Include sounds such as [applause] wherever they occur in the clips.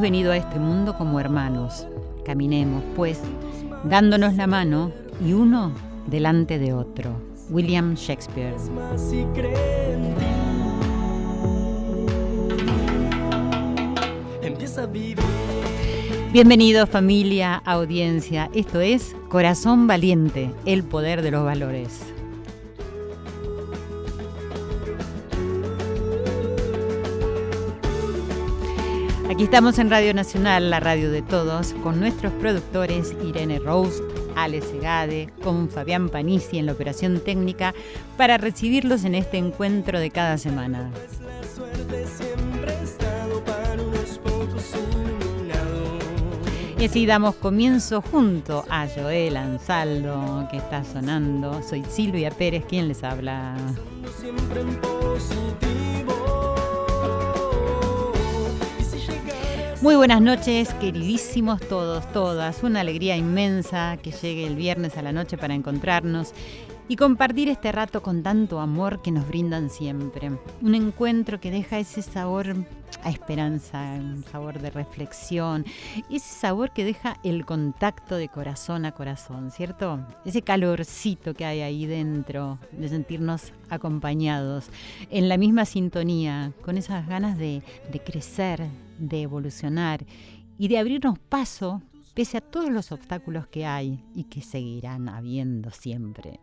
Hemos venido a este mundo como hermanos. Caminemos, pues, dándonos la mano y uno delante de otro. William Shakespeare. Bienvenidos familia, audiencia. Esto es Corazón Valiente, el poder de los valores. Aquí estamos en Radio Nacional, la radio de todos, con nuestros productores Irene Roast, Ale Segade, con Fabián Panisi en la operación técnica, para recibirlos en este encuentro de cada semana. Siempre. Y así damos comienzo junto a Joel Ansaldo, que está sonando. Soy Silvia Pérez, quien les habla. Muy buenas noches, queridísimos todos, todas. Una alegría inmensa que llegue el viernes a la noche para encontrarnos y compartir este rato con tanto amor que nos brindan siempre. Un encuentro que deja ese sabor a esperanza, un sabor de reflexión, ese sabor que deja el contacto de corazón a corazón, ¿cierto? Ese calorcito que hay ahí dentro, de sentirnos acompañados, en la misma sintonía, con esas ganas de, de crecer, de evolucionar y de abrirnos paso pese a todos los obstáculos que hay y que seguirán habiendo siempre.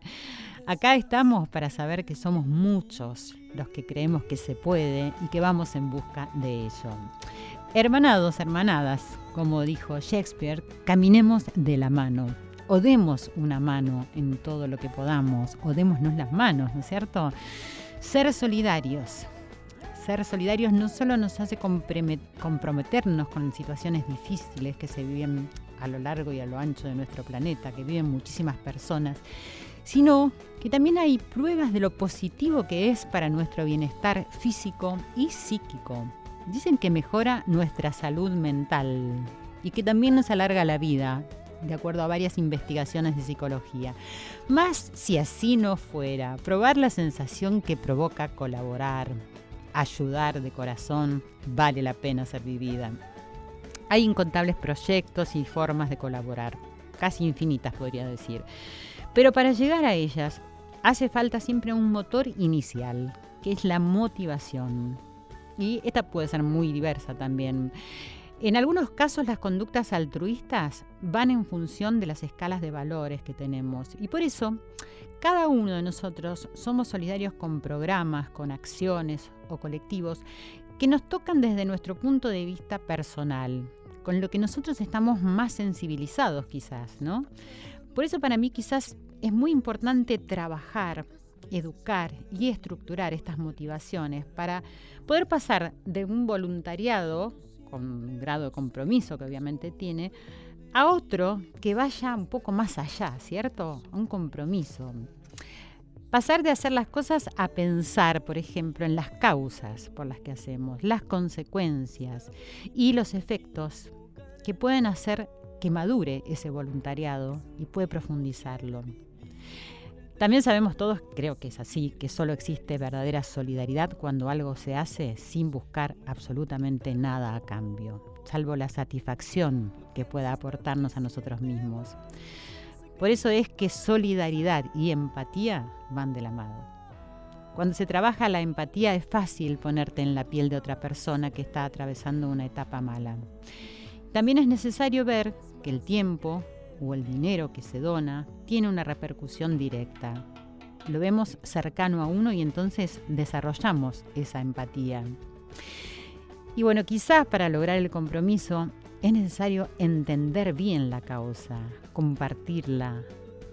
Acá estamos para saber que somos muchos los que creemos que se puede y que vamos en busca de ello. Hermanados, hermanadas, como dijo Shakespeare, caminemos de la mano. O demos una mano en todo lo que podamos, o démonos las manos, ¿no es cierto? Ser solidarios, ser solidarios no solo nos hace comprometernos con situaciones difíciles que se viven a lo largo y a lo ancho de nuestro planeta, que viven muchísimas personas, sino que también hay pruebas de lo positivo que es para nuestro bienestar físico y psíquico. Dicen que mejora nuestra salud mental y que también nos alarga la vida, de acuerdo a varias investigaciones de psicología. Más si así no fuera, probar la sensación que provoca colaborar, ayudar de corazón, vale la pena ser vivida. Hay incontables proyectos y formas de colaborar, casi infinitas podría decir. Pero para llegar a ellas hace falta siempre un motor inicial, que es la motivación. Y esta puede ser muy diversa también. En algunos casos las conductas altruistas van en función de las escalas de valores que tenemos. Y por eso cada uno de nosotros somos solidarios con programas, con acciones o colectivos que nos tocan desde nuestro punto de vista personal, con lo que nosotros estamos más sensibilizados quizás, ¿no? Por eso para mí quizás es muy importante trabajar, educar y estructurar estas motivaciones para poder pasar de un voluntariado con un grado de compromiso que obviamente tiene, a otro que vaya un poco más allá, ¿cierto? Un compromiso. Pasar de hacer las cosas a pensar, por ejemplo, en las causas por las que hacemos, las consecuencias y los efectos que pueden hacer que madure ese voluntariado y puede profundizarlo. También sabemos todos, creo que es así, que solo existe verdadera solidaridad cuando algo se hace sin buscar absolutamente nada a cambio, salvo la satisfacción que pueda aportarnos a nosotros mismos. Por eso es que solidaridad y empatía van de la mano. Cuando se trabaja la empatía es fácil ponerte en la piel de otra persona que está atravesando una etapa mala. También es necesario ver que el tiempo o el dinero que se dona tiene una repercusión directa. Lo vemos cercano a uno y entonces desarrollamos esa empatía. Y bueno, quizás para lograr el compromiso es necesario entender bien la causa, compartirla,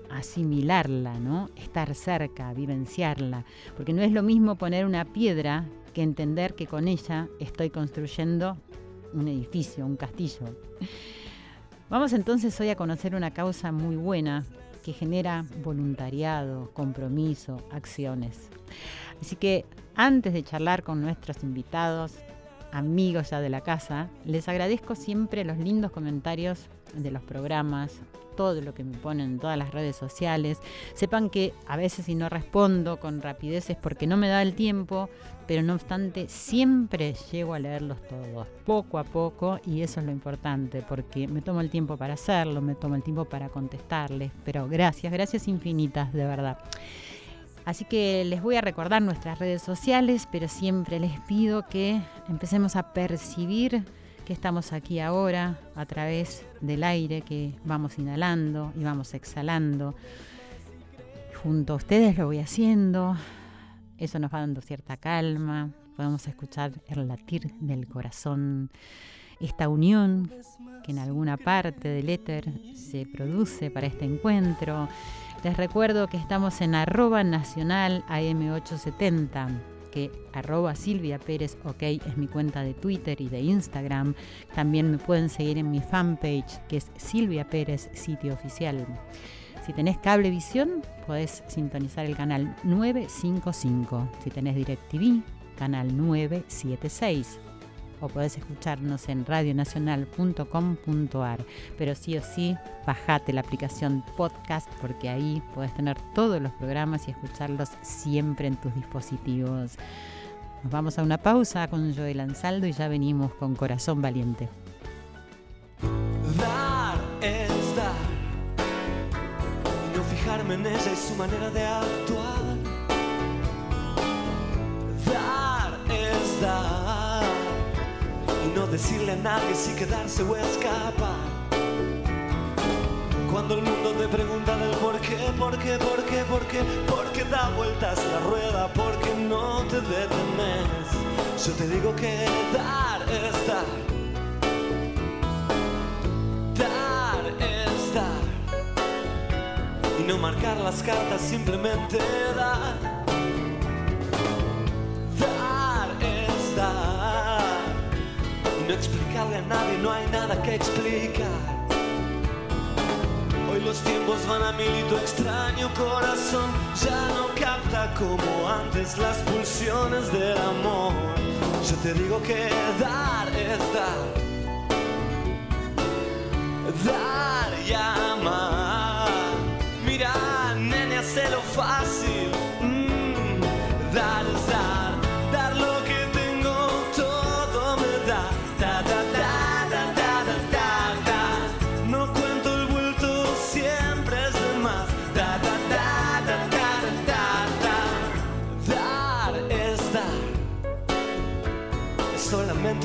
asimilarla, ¿no? Estar cerca, vivenciarla, porque no es lo mismo poner una piedra que entender que con ella estoy construyendo un edificio, un castillo. Vamos entonces hoy a conocer una causa muy buena que genera voluntariado, compromiso, acciones. Así que antes de charlar con nuestros invitados, amigos ya de la casa, les agradezco siempre los lindos comentarios de los programas, todo lo que me ponen en todas las redes sociales. Sepan que a veces si no respondo con rapidez es porque no me da el tiempo, pero no obstante siempre llego a leerlos todos, poco a poco, y eso es lo importante, porque me tomo el tiempo para hacerlo, me tomo el tiempo para contestarles, pero gracias, gracias infinitas, de verdad. Así que les voy a recordar nuestras redes sociales, pero siempre les pido que empecemos a percibir que estamos aquí ahora a través del aire que vamos inhalando y vamos exhalando. Junto a ustedes lo voy haciendo, eso nos va dando cierta calma, podemos escuchar el latir del corazón, esta unión que en alguna parte del éter se produce para este encuentro. Les recuerdo que estamos en arroba nacional AM870 que arroba Silvia Pérez OK es mi cuenta de Twitter y de Instagram. También me pueden seguir en mi fanpage que es Silvia Pérez Sitio Oficial. Si tenés cablevisión, podés sintonizar el canal 955. Si tenés DirecTV, canal 976 o podés escucharnos en radionacional.com.ar. Pero sí o sí, bajate la aplicación podcast porque ahí podés tener todos los programas y escucharlos siempre en tus dispositivos. Nos vamos a una pausa con Joel Ansaldo y ya venimos con Corazón Valiente. Dar es dar. Y no fijarme en ella y su manera de actuar. Dar es dar. No decirle a nadie si quedarse o escapar. Cuando el mundo te pregunta del por qué, por qué, por qué, por qué, por qué da vueltas la rueda, porque no te detenes. Yo te digo que dar es dar. Dar es dar. Y no marcar las cartas, simplemente. Dar no explicarle a nadie, no hay nada que explicar. Hoy los tiempos van a mil y tu extraño corazón ya no capta como antes las pulsiones del amor. Yo te digo que dar es dar dar y amar.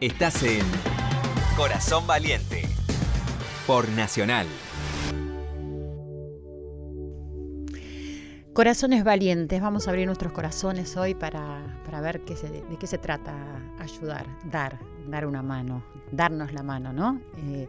Estás en Corazón Valiente por Nacional. Corazones valientes, vamos a abrir nuestros corazones hoy para, para ver qué se, de qué se trata ayudar, dar, dar una mano, darnos la mano, ¿no? Eh,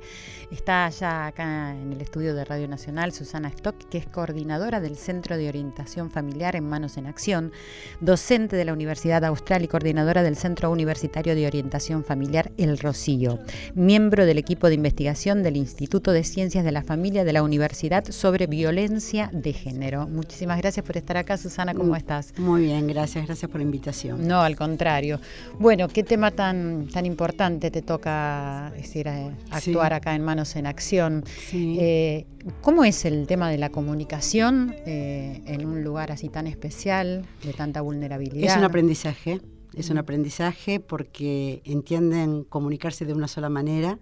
está ya acá en el estudio de Radio Nacional Susana Stock, que es coordinadora del Centro de Orientación Familiar en Manos en Acción, docente de la Universidad Austral y coordinadora del Centro Universitario de Orientación Familiar El Rocío, miembro del equipo de investigación del Instituto de Ciencias de la Familia de la Universidad sobre Violencia de Género. Muchísimas gracias por estar acá, Susana, ¿cómo mm, estás? Muy bien, gracias, gracias por la invitación. No, al contrario. Bueno, qué tema tan, tan importante te toca decir, eh, actuar acá en Manos en Acción. Eh, ¿Cómo es el tema de la comunicación eh, en un lugar así tan especial, de tanta vulnerabilidad? Es un aprendizaje, es un aprendizaje porque entienden comunicarse de una sola manera.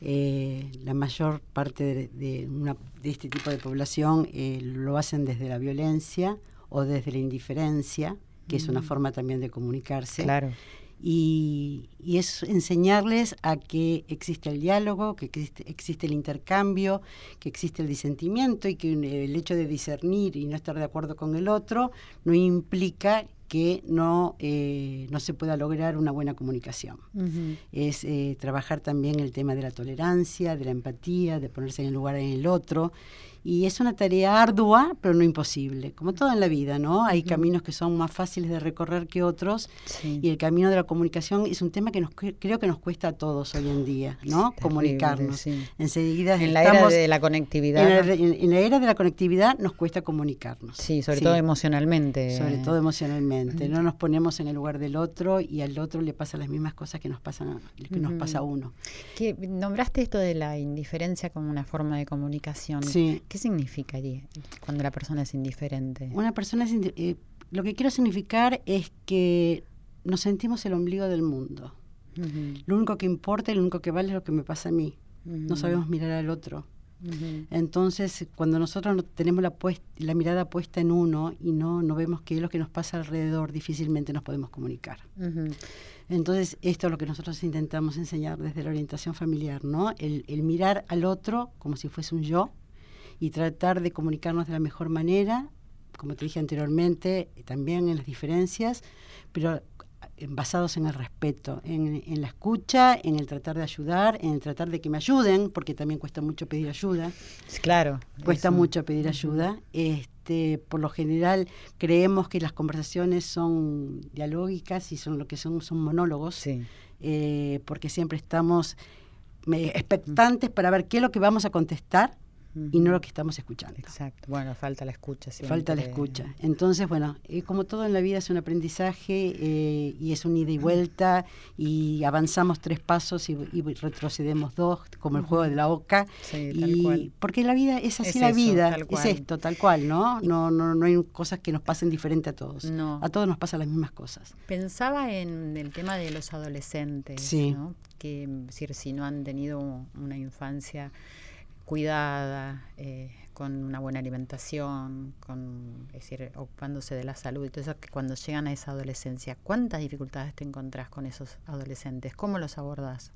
la mayor parte de, de, este tipo de población lo hacen desde la violencia o desde la indiferencia, que es una mm. forma también de comunicarse. Claro y, es enseñarles a que existe el diálogo, que existe, el intercambio, que existe el disentimiento y que el hecho de discernir y no estar de acuerdo con el otro no implica que no, eh, no se pueda lograr una buena comunicación. Es eh, trabajar también el tema de la tolerancia, de la empatía, de ponerse en el lugar en el otro y es una tarea ardua, pero no imposible, como todo en la vida, ¿no? Hay caminos que son más fáciles de recorrer que otros y el camino de la comunicación es un tema que nos creo que nos cuesta a todos hoy en día, ¿no? comunicarnos. Enseguida en la era de la conectividad. En la, era de la conectividad nos cuesta comunicarnos. Sí, sobre todo emocionalmente. Sobre todo emocionalmente. No nos ponemos en el lugar del otro y al otro le pasan las mismas cosas que nos pasan que nos pasa a uno. Que nombraste esto de la indiferencia como una forma de comunicación. Sí. ¿Qué significaría cuando la persona es indiferente? Una persona es eh, lo que quiero significar es que nos sentimos el ombligo del mundo. Lo único que importa y lo único que vale es lo que me pasa a mí. No sabemos mirar al otro. Entonces, cuando nosotros tenemos la, la mirada puesta en uno y no, no vemos qué es lo que nos pasa alrededor, difícilmente nos podemos comunicar. Entonces, esto es lo que nosotros intentamos enseñar desde la orientación familiar, ¿no? El, el mirar al otro como si fuese un yo, y tratar de comunicarnos de la mejor manera, como te dije anteriormente, también en las diferencias, pero basados en el respeto, en, la escucha, en el tratar de ayudar, en el tratar de que me ayuden, porque también cuesta mucho pedir ayuda. Claro. Cuesta mucho pedir ayuda. Este, por lo general creemos que las conversaciones son dialógicas y son lo que son, son monólogos, eh, porque siempre estamos eh, expectantes para ver qué es lo que vamos a contestar y no lo que estamos escuchando. Exacto. Bueno, falta la escucha. Falta la escucha. Entonces, bueno, eh, como todo en la vida es un aprendizaje eh, y es un ida y vuelta y avanzamos tres pasos y, retrocedemos dos, como el juego de la oca. Sí, tal cual. Porque la vida es así la vida, es esto, tal cual, ¿no? No, no, no hay cosas que nos pasen diferente a todos. No. A todos nos pasan las mismas cosas. Pensaba en el tema de los adolescentes, sí. ¿no? que si no han tenido una infancia cuidada, eh, con una buena alimentación, con, es decir, ocupándose de la salud y todo eso, que cuando llegan a esa adolescencia, ¿cuántas dificultades te encontrás con esos adolescentes? ¿Cómo los abordas?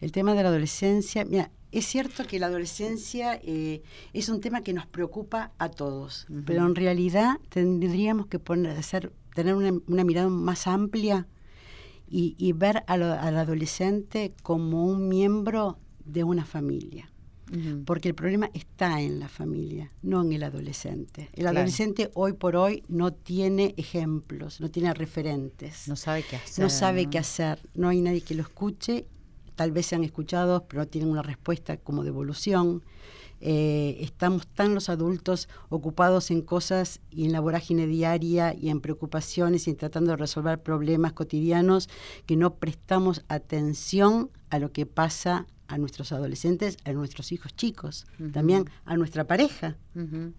El tema de la adolescencia, mira, es cierto que la adolescencia eh, es un tema que nos preocupa a todos, pero en realidad tendríamos que poner, hacer, tener una, mirada más amplia y, ver al adolescente como un miembro de una familia porque el problema está en la familia, no en el adolescente. El adolescente hoy por hoy no tiene ejemplos, no tiene referentes. No sabe qué hacer. No sabe qué hacer, no hay nadie que lo escuche, tal vez sean escuchados, pero no tienen una respuesta como devolución. Eh, estamos tan los adultos ocupados en cosas y en la vorágine diaria y en preocupaciones y tratando de resolver problemas cotidianos que no prestamos atención a lo que pasa a nuestros adolescentes, a nuestros hijos chicos, también a nuestra pareja,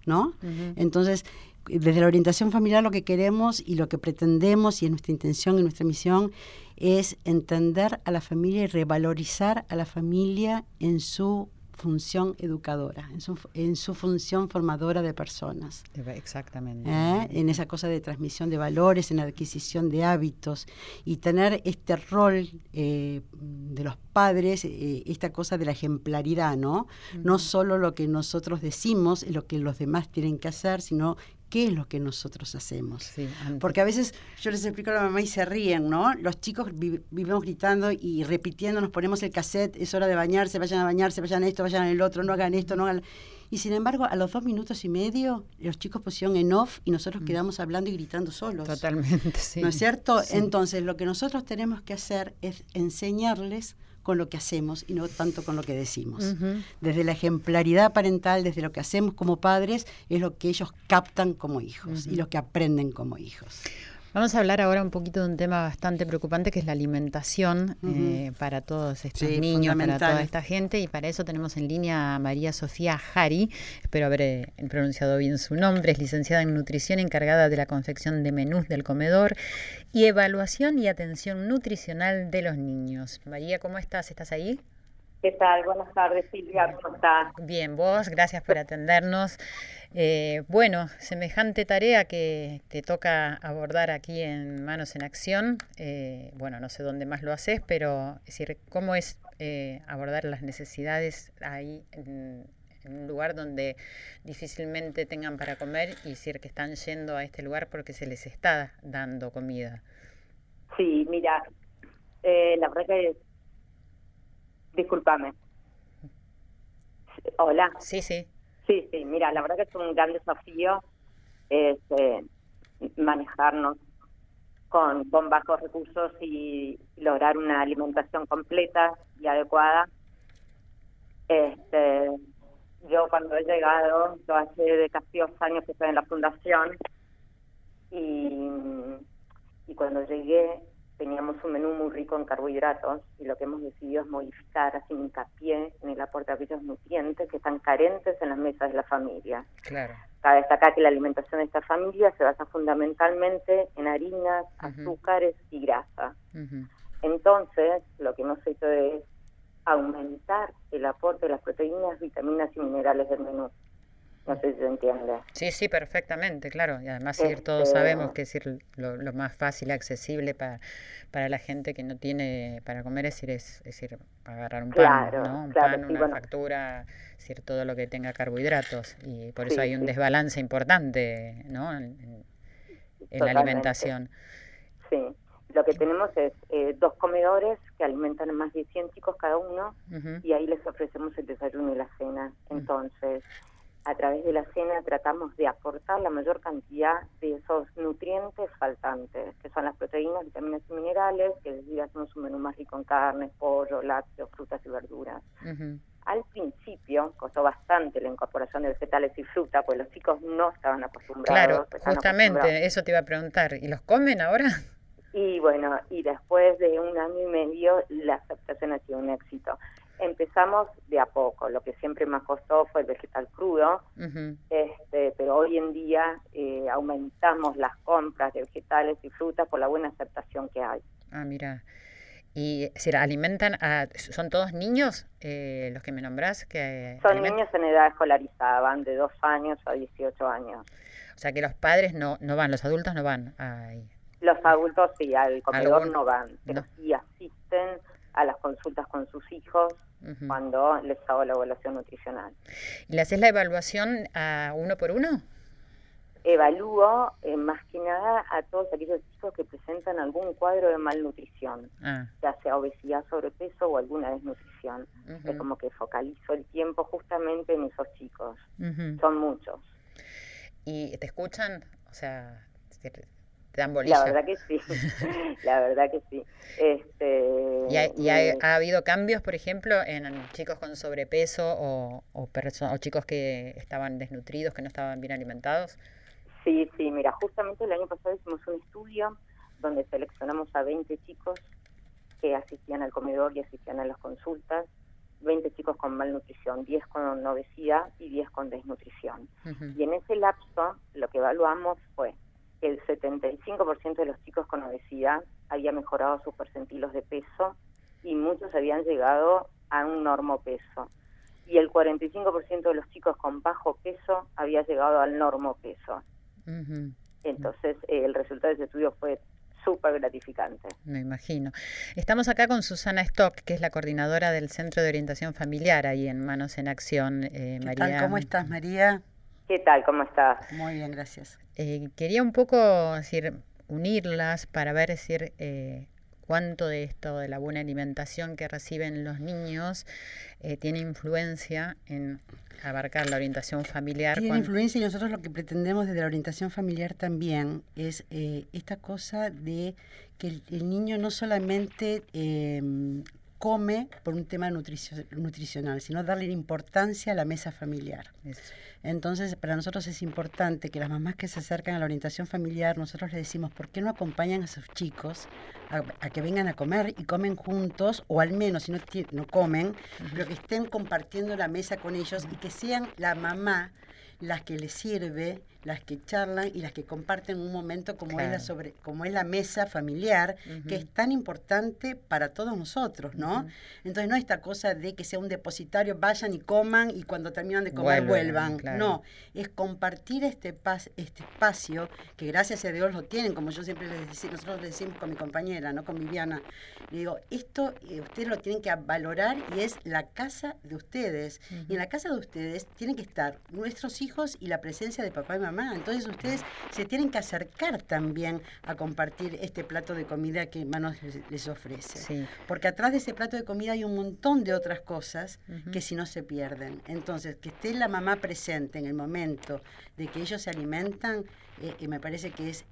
¿no? Entonces, desde la orientación familiar lo que queremos y lo que pretendemos y es nuestra intención y nuestra misión es entender a la familia y revalorizar a la familia en su función educadora, en su, en su función formadora de personas. Exactamente. ¿Eh? En esa cosa de transmisión de valores, en la adquisición de hábitos y tener este rol eh, de los padres, eh, esta cosa de la ejemplaridad, ¿no? No solo lo que nosotros decimos, lo que los demás tienen que hacer, sino qué es lo que nosotros hacemos. Sí. Porque a veces yo les explico a la mamá y se ríen, ¿no? Los chicos vi- vivimos gritando y repitiendo, nos ponemos el cassette, es hora de bañarse, vayan a bañarse, vayan a esto, vayan al otro, no hagan esto, no hagan... Y sin embargo, a los dos minutos y medio, los chicos pusieron en off y nosotros quedamos hablando y gritando solos. Totalmente, [laughs] sí. ¿No es cierto? Sí. Entonces, lo que nosotros tenemos que hacer es enseñarles con lo que hacemos y no tanto con lo que decimos. Desde la ejemplaridad parental, desde lo que hacemos como padres, es lo que ellos captan como hijos y lo que aprenden como hijos. Vamos a hablar ahora un poquito de un tema bastante preocupante que es la alimentación eh, para todos estos Sí, niños, para toda esta gente y para eso tenemos en línea a María Sofía Jari, espero haber eh, pronunciado bien su nombre, es licenciada en nutrición encargada de la confección de menús del comedor y evaluación y atención nutricional de los niños. María, ¿cómo estás? ¿Estás ahí? ¿Qué tal? Buenas tardes, Silvia. ¿Cómo estás? Bien, vos, gracias por atendernos. Eh, bueno, semejante tarea que te toca abordar aquí en Manos en Acción. eh, bueno, no sé dónde más lo haces, pero es decir, ¿cómo es eh, abordar las necesidades ahí en, en un lugar donde difícilmente tengan para comer y decir que están yendo a este lugar porque se les está dando comida? Sí, mira, eh, la verdad que... Discúlpame. Hola. Sí, sí. Sí, sí, mira, la verdad que es un gran desafío es, eh, manejarnos con, con bajos recursos y lograr una alimentación completa y adecuada. Este, yo cuando he llegado, yo hace casi dos años que estoy en la fundación y, y cuando llegué teníamos un menú muy rico en carbohidratos y lo que hemos decidido es modificar, hacer hincapié en el aporte de aquellos nutrientes que están carentes en las mesas de la familia. Claro. Cabe destacar que la alimentación de esta familia se basa fundamentalmente en harinas, azúcares y grasa. Entonces, lo que hemos hecho es aumentar el aporte de las proteínas, vitaminas y minerales del menú. No sé si se entiende. Sí, sí, perfectamente, claro. Y además decir, todos Este- sabemos que es decir, lo, lo más fácil, accesible para, para la gente que no tiene para comer es decir, es, es decir agarrar un Claro, pan, ¿no? Un claro, pan, sí, una bueno. factura, es decir, todo lo que tenga carbohidratos. Y por eso hay un sí. desbalance importante ¿no? en, la alimentación. Sí. Lo que tenemos es eh, dos comedores que alimentan a más de 100 chicos cada uno y ahí les ofrecemos el desayuno y la cena. Entonces, a través de la cena tratamos de aportar la mayor cantidad de esos nutrientes faltantes, que son las proteínas, vitaminas y minerales, que hacemos un menú más rico en carne, pollo, lácteos, frutas y verduras. Al principio costó bastante la incorporación de vegetales y fruta, pues los chicos no estaban acostumbrados. Claro, justamente, acostumbrados. eso te iba a preguntar. ¿Y los comen ahora? Y bueno, y después de un año y medio la aceptación ha sido un éxito. Empezamos de a poco, lo que siempre más costó fue el vegetal crudo, este, pero hoy en día eh, aumentamos las compras de vegetales y frutas por la buena aceptación que hay. Ah, mira. Y decir, alimentan a... ¿Son todos niños eh, los que me nombrás? Que Son alimentan? niños en edad escolarizada, van de 2 años a 18 años. O sea que los padres no, no van, los adultos no van ahí. Los adultos sí, al comedor Algún- no van, pero no. sí asisten a las consultas con sus hijos cuando les hago la evaluación nutricional. ¿Y le haces la evaluación a uno por uno? Evalúo eh, más que nada a todos aquellos chicos que presentan algún cuadro de malnutrición, Ah, ya sea obesidad, sobrepeso o alguna desnutrición. Ujú. Es como que focalizo el tiempo justamente en esos chicos. Son muchos. ¿Y te escuchan? O sea, dan La bolilla. verdad que sí, [laughs] la verdad que sí. Este, ¿Y, eh, ha habido cambios, por ejemplo, en chicos con sobrepeso o, o, o chicos que estaban desnutridos, que no estaban bien alimentados? Sí, sí, mira, justamente el año pasado hicimos un estudio donde seleccionamos a 20 chicos que asistían al comedor y asistían a las consultas, 20 chicos con malnutrición, 10 con obesidad y 10 con desnutrición. Y en ese lapso lo que evaluamos fue el 75% de los chicos con obesidad había mejorado sus percentilos de peso y muchos habían llegado a un normopeso. Y el 45% de los chicos con bajo peso había llegado al normopeso. Ujú. Entonces, eh, el resultado de ese estudio fue súper gratificante. Me imagino. Estamos acá con Susana Stock, que es la coordinadora del Centro de Orientación Familiar ahí en Manos en Acción. Eh, ¿Qué María. tal? ¿Cómo estás, María? ¿Qué tal? ¿Cómo estás? Muy bien, gracias. Eh, quería un poco decir, unirlas para ver decir, eh, cuánto de esto, de la buena alimentación que reciben los niños, eh, tiene influencia en abarcar la orientación familiar. Tiene influencia y nosotros lo que pretendemos desde la orientación familiar también es esta cosa de que el, niño no solamente em, come por un tema nutricional, sino darle importancia a la mesa familiar. Entonces, para nosotros es importante que las mamás que se acercan a la orientación familiar, nosotros les decimos, ¿por qué no acompañan a sus chicos a, que vengan a comer y comen juntos, o al menos si no, no comen, pero que estén compartiendo la mesa con ellos y que sean la mamá las que les sirve, las que charlan y las que comparten un momento como, es, la sobre, como es la mesa familiar, que es tan importante para todos nosotros, ¿no? Entonces no esta cosa de que sea un depositario, vayan y coman y cuando terminan de comer vuelvan. No, es compartir este, este espacio que gracias a Dios lo tienen, como yo siempre les decía, nosotros le decimos con mi compañera, ¿no? Con Viviana. Le digo, esto eh, ustedes lo tienen que valorar y es la casa de ustedes. Y en la casa de ustedes tienen que estar nuestros hijos y la presencia de papá y mamá. Entonces ustedes se tienen que acercar también a compartir este plato de comida que Manos les, ofrece. Porque atrás de ese plato de comida hay un montón de otras cosas que si no se pierden. Entonces, que esté la mamá presente en el momento de que ellos se alimentan, eh, eh, me parece que es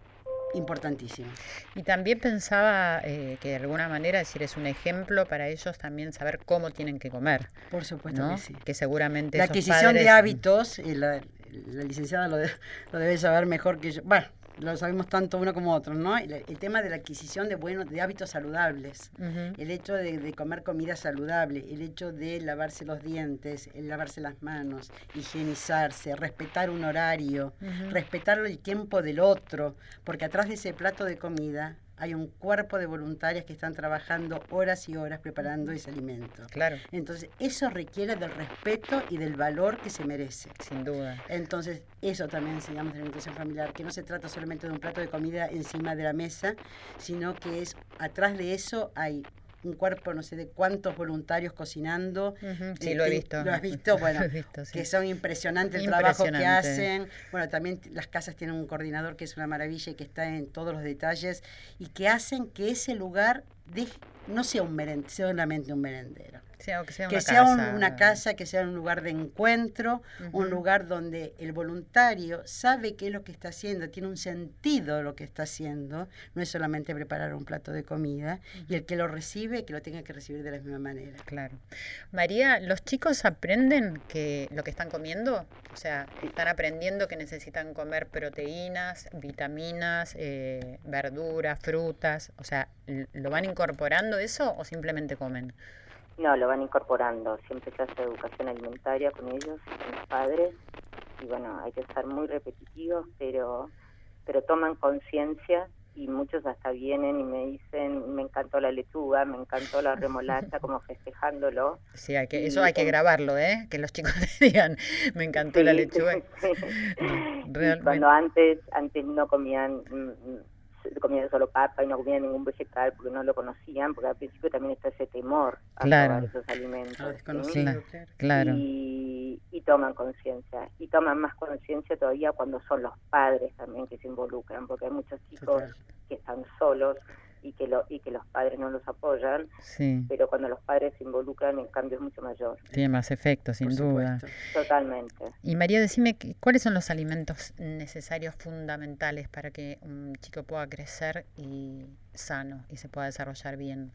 importantísimo. Y también pensaba eh, que de alguna manera, decir, es un ejemplo para ellos también saber cómo tienen que comer. Por supuesto que sí. Que seguramente. La adquisición de hábitos, y la, licenciada lo, lo, debe saber mejor que yo. Bueno, lo sabemos tanto uno como otro, ¿no? El, tema de la adquisición de buenos, de hábitos saludables, el hecho de, comer comida saludable, el hecho de lavarse los dientes, el lavarse las manos, higienizarse, respetar un horario, respetar el tiempo del otro, porque atrás de ese plato de comida hay un cuerpo de voluntarias que están trabajando horas y horas preparando ese alimento. Claro. Entonces, eso requiere del respeto y del valor que se merece. Sin duda. Entonces, eso también enseñamos en la nutrición familiar, que no se trata solamente de un plato de comida encima de la mesa, sino que es atrás de eso hay un cuerpo, no sé de cuántos voluntarios cocinando. Sí, lo he visto. Lo has visto, [laughs] bueno, que son impresionantes el trabajo que hacen. Bueno, también las casas tienen un coordinador que es una maravilla y que está en todos los detalles y que hacen que ese lugar no sea un merendero, sea solamente un merendero que sea, una, casa. que sea un lugar de encuentro, un lugar donde el voluntario sabe qué es lo que está haciendo, tiene un sentido lo que está haciendo, no es solamente preparar un plato de comida, y el que lo recibe, que lo tenga que recibir de la misma manera. Claro. María, ¿los chicos aprenden que lo que están comiendo? O sea, están aprendiendo que necesitan comer proteínas, vitaminas, eh, verduras, frutas, o sea, ¿lo van incorporando eso o simplemente comen? No, lo van incorporando. Siempre se hace educación alimentaria con ellos, con los padres. Y bueno, hay que estar muy repetitivos, pero, pero toman conciencia y muchos hasta vienen y me dicen, me encantó la lechuga, me encantó la remolacha, como festejándolo. Sí, hay que, eso hay que grabarlo, ¿eh? Que los chicos [laughs] digan, me encantó la lechuga. [laughs] Cuando antes, antes no comían mm, mm, comían solo papa y no comían ningún vegetal porque no lo conocían, porque al principio también está ese temor a claro. esos alimentos. claro. Y, y toman conciencia. Y toman más conciencia todavía cuando son los padres también que se involucran, porque hay muchos chicos que están solos y que, lo, y que los padres no los apoyan, pero cuando los padres se involucran el cambio es mucho mayor. Tiene más efecto, sin duda. Totalmente. Y María, decime, ¿cuáles son los alimentos necesarios fundamentales para que un chico pueda crecer y sano y se pueda desarrollar bien?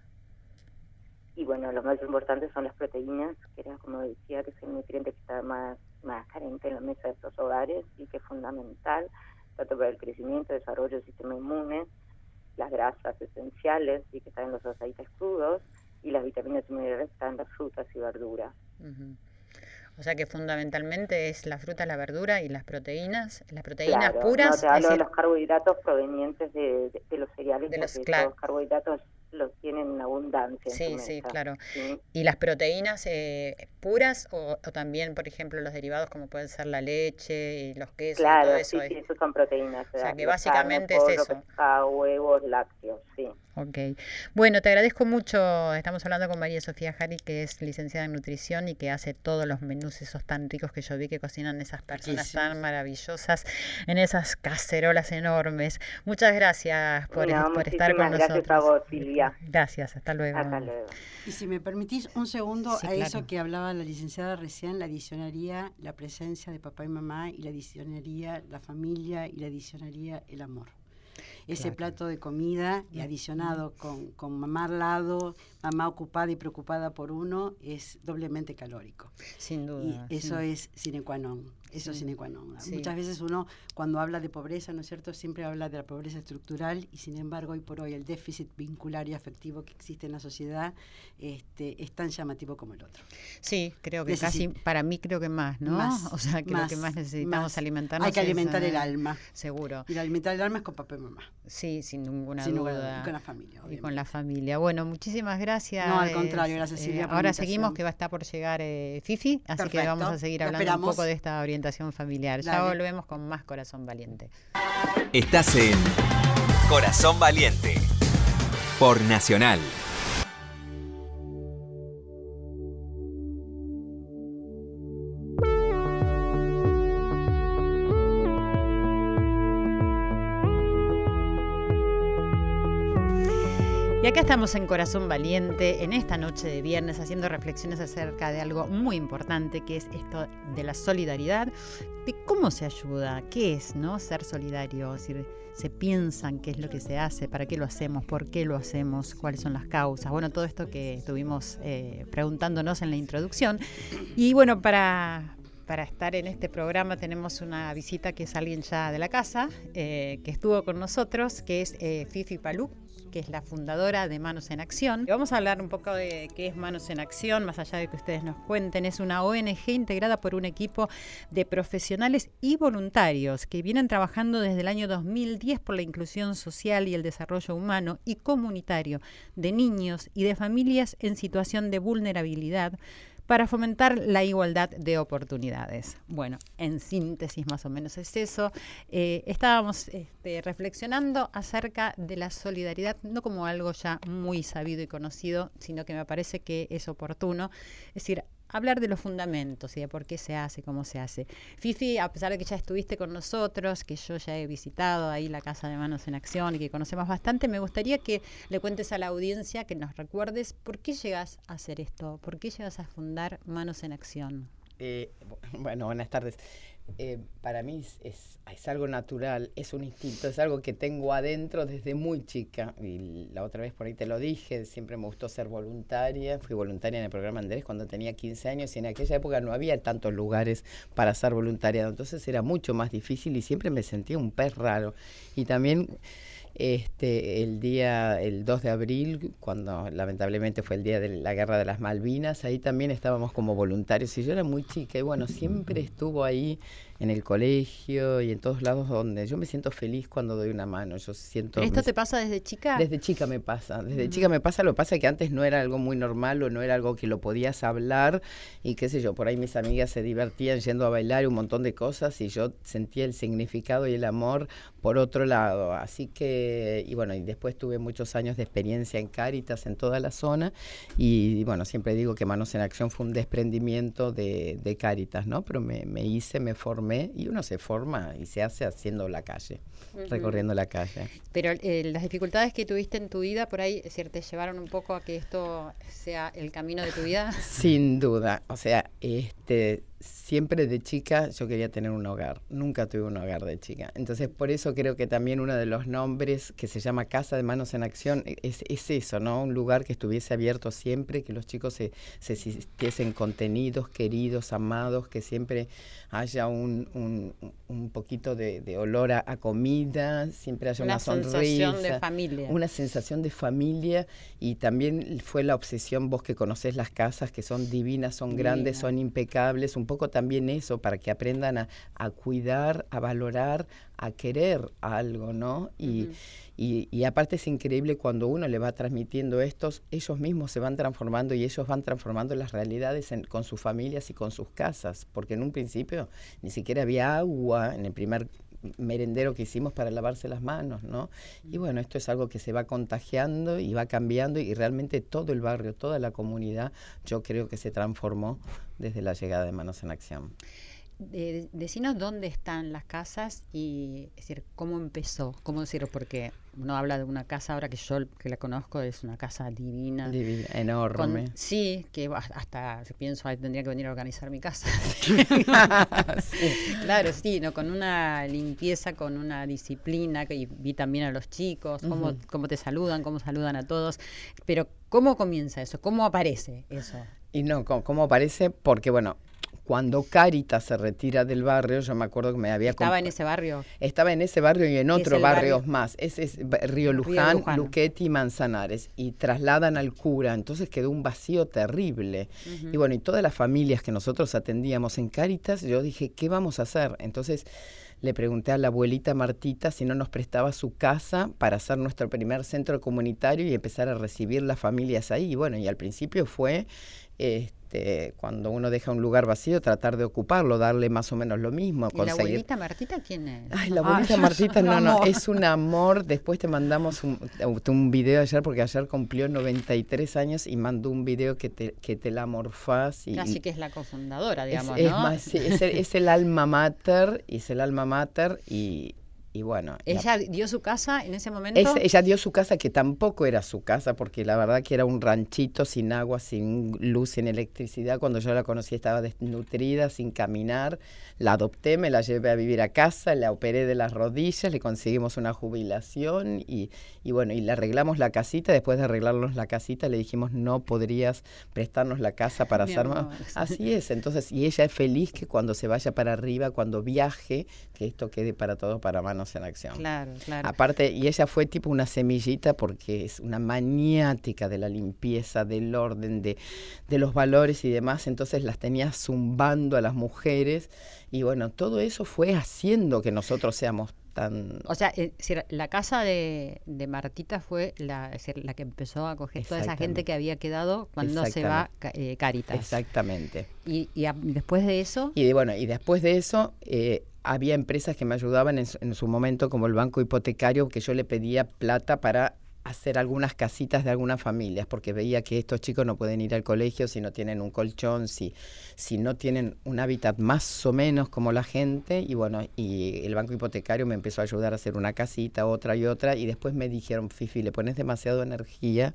Y bueno, los más importantes son las proteínas, que era como decía, que es el nutriente que está más, más carente en la mesa de estos hogares y que es fundamental, tanto para el crecimiento, desarrollo del sistema inmune, las grasas esenciales y que están en los aceites crudos y las vitaminas y minerales están en las frutas y verduras. O sea que fundamentalmente es la fruta, la verdura y las proteínas, las proteínas puras. No, te hablo de los carbohidratos provenientes de, los cereales, de los, los carbohidratos los tienen en abundancia. Sí, sí, claro. ¿Y las proteínas eh, puras o, también, por ejemplo, los derivados como pueden ser la leche y los quesos? Claro, todo eso sí, sí, eso son proteínas. O sea, que básicamente es eso. huevos, lácteos, sí. Ok. Bueno, te agradezco mucho. Estamos hablando con María Sofía Jari, que es licenciada en nutrición y que hace todos los menús esos tan ricos que yo vi que cocinan esas personas tan maravillosas en esas cacerolas enormes. Muchas gracias por, por estar con gracias nosotros. A vos, Silvia. Gracias, hasta luego. Hasta luego. Y si me permitís un segundo a eso que hablaba la licenciada recién, la adicionaría la presencia de papá y mamá y la adicionaría la familia y la adicionaría el amor ese plato de comida y adicionado con, con mamá al lado, mamá ocupada y preocupada por uno, es doblemente calórico. Sin duda. Y eso es sine qua non. Eso es sine qua non. Muchas veces uno, cuando habla de pobreza, ¿no es cierto?, siempre habla de la pobreza estructural y sin embargo, hoy por hoy, el déficit vincular y afectivo que existe en la sociedad este, es tan llamativo como el otro. Sí, creo que casi, para mí creo que más, ¿no? [laughs] o sea, creo que más necesitamos alimentarnos. Hay que alimentar el alma. Seguro. Y alimentar el alma es con papá y mamá. Sí, sin ninguna duda. Con la familia. Y con la familia. Bueno, muchísimas gracias. No, al contrario, gracias Silvia. Eh, ahora seguimos, que va a estar por llegar eh, Fifi, así que vamos a seguir hablando un poco de esta orientación familiar. Ya volvemos con más Corazón Valiente. Estás en Corazón Valiente por Nacional. Estamos en Corazón Valiente, en esta noche de viernes, haciendo reflexiones acerca de algo muy importante, que es esto de la solidaridad, de cómo se ayuda, qué es, ¿no? Ser solidario, se piensan qué es lo que se hace, para qué lo hacemos, por qué lo hacemos, cuáles son las causas. Bueno, todo esto que estuvimos eh, preguntándonos en la introducción. Y bueno, para, para estar en este programa tenemos una visita que es alguien ya de la casa, eh, que estuvo con nosotros, que es eh, Fifi Palú que es la fundadora de Manos en Acción. Vamos a hablar un poco de qué es Manos en Acción, más allá de que ustedes nos cuenten. Es una ONG integrada por un equipo de profesionales y voluntarios que vienen trabajando desde el año 2010 por la inclusión social y el desarrollo humano y comunitario de niños y de familias en situación de vulnerabilidad para fomentar la igualdad de oportunidades. Bueno, en síntesis más o menos es eso. Eh, estábamos este, reflexionando acerca de la solidaridad, no como algo ya muy sabido y conocido, sino que me parece que es oportuno. Es decir, hablar de los fundamentos y de por qué se hace, cómo se hace. Fifi, a pesar de que ya estuviste con nosotros, que yo ya he visitado ahí la Casa de Manos en Acción y que conocemos bastante, me gustaría que le cuentes a la audiencia, que nos recuerdes por qué llegas a hacer esto, por qué llegas a fundar Manos en Acción. Eh, [laughs] bueno, buenas tardes. Eh, para mí es, es, algo natural, es un instinto, es algo que tengo adentro desde muy chica. Y la otra vez por ahí te lo dije, siempre me gustó ser voluntaria. Fui voluntaria en el programa Andrés cuando tenía 15 años y en aquella época no había tantos lugares para ser voluntaria. Entonces era mucho más difícil y siempre me sentía un pez raro. Y también este, el día, el 2 de abril, cuando lamentablemente fue el día de la guerra de las Malvinas, ahí también estábamos como voluntarios. Y yo era muy chica y bueno, siempre estuvo ahí en el colegio y en todos lados donde yo me siento feliz cuando doy una mano. Yo siento. ¿Esto te pasa desde chica? Desde chica me pasa. Desde chica me pasa. Lo que pasa es que antes no era algo muy normal o no era algo que lo podías hablar y qué sé yo. Por ahí mis amigas se divertían yendo a bailar un montón de cosas y yo sentía el significado y el amor por otro lado. Así que, y bueno, y después tuve muchos años de experiencia en Cáritas en toda la zona y, bueno, siempre digo que Manos en Acción fue un desprendimiento de, de Cáritas, ¿no? Pero me, me hice, me formé y uno se forma y se hace haciendo la calle, recorriendo la calle. Pero eh, las dificultades que tuviste en tu vida, por ahí, decir, ¿te llevaron un poco a que esto sea el camino de tu vida? [laughs] Sin duda, o sea, este siempre de chica yo quería tener un hogar, nunca tuve un hogar de chica. Entonces por eso creo que también uno de los nombres que se llama Casa de Manos en Acción e, es, eso, ¿no? Un lugar que estuviese abierto siempre, que los chicos se, se sintiesen contenidos, queridos, amados, que siempre haya un, un, un poquito de, de olor a, comida, siempre haya una, una sensación de familia. Una sensación de familia y también fue la obsesión, vos que conocés las casas, que son divinas, son grandes, son impecables, un poco también eso, para que aprendan a, a cuidar, a valorar, a querer algo, ¿no? Y, y, y, aparte es increíble cuando uno le va transmitiendo estos, ellos mismos se van transformando y ellos van transformando las realidades en, con sus familias y con sus casas, porque en un principio ni siquiera había agua en el primer merendero que hicimos para lavarse las manos, ¿no? Y bueno, esto es algo que se va contagiando y va cambiando y realmente todo el barrio, toda la comunidad, yo creo que se transformó desde la llegada de Manos en Acción de, decinos dónde están las casas y es decir, cómo empezó, cómo decirlo, porque uno habla de una casa ahora que yo que la conozco es una casa divina. Divina, enorme. sí, que hasta pienso, tendría que venir a organizar mi casa. [laughs] [laughs] Claro, sí, ¿no? con una limpieza, con una disciplina, que vi también a los chicos, cómo, cómo te saludan, cómo saludan a todos, pero ¿cómo comienza eso? ¿Cómo aparece eso? Y no, ¿cómo, aparece? Porque, bueno, cuando Caritas se retira del barrio, yo me acuerdo que me había... ¿Estaba en ese barrio? Estaba en ese barrio y en otros barrios más. Ese es Río Luján, Luquetti y Manzanares. Y trasladan al cura, entonces quedó un vacío terrible. Y bueno, y todas las familias que nosotros atendíamos en Caritas, yo dije, ¿qué vamos a hacer? Entonces le pregunté a la abuelita Martita si no nos prestaba su casa para hacer nuestro primer centro comunitario y empezar a recibir las familias ahí. Y bueno, y al principio fue... Este, este, cuando uno deja un lugar vacío, tratar de ocuparlo, darle más o menos lo mismo. ¿Y la abuelita Martita quién es? Ay, la abuelita [laughs] Martita, no, no, es un amor. Después te mandamos un, un, video ayer, porque ayer cumplió 93 años y mandó un video que te, que te la morfás. Y, Casi que es la cofundadora, digamos, es, ¿no? Es, es, el, es el alma mater, es el alma mater y, y bueno. ¿Ella dio su casa en ese momento? ella dio su casa, que tampoco era su casa, porque la verdad que era un ranchito sin agua, sin luz, sin electricidad. Cuando yo la conocí estaba desnutrida, sin caminar. La adopté, me la llevé a vivir a casa, la operé de las rodillas, le conseguimos una jubilación y, y bueno, y le arreglamos la casita. Después de arreglarnos la casita, le dijimos, no podrías prestarnos la casa para hacer más. [laughs] Así es, entonces, y ella es feliz que cuando se vaya para arriba, cuando viaje, que esto quede para todos, para manos en acción. Claro, claro. Aparte, y ella fue tipo una semillita porque es una maniática de la limpieza, del orden, de, de los valores y demás, entonces las tenía zumbando a las mujeres y bueno, todo eso fue haciendo que nosotros seamos tan... O sea, la casa de, de Martita fue la, la que empezó a coger toda esa gente que había quedado cuando se va eh, Caritas. Exactamente. Y, y, después de eso... Y bueno, y después de eso... Eh, había empresas que me ayudaban en, en, su momento, como el banco hipotecario, que yo le pedía plata para hacer algunas casitas de algunas familias, porque veía que estos chicos no pueden ir al colegio si no tienen un colchón, si, si no tienen un hábitat más o menos como la gente, y bueno, y el banco hipotecario me empezó a ayudar a hacer una casita, otra y otra, y después me dijeron, Fifi, le pones demasiado energía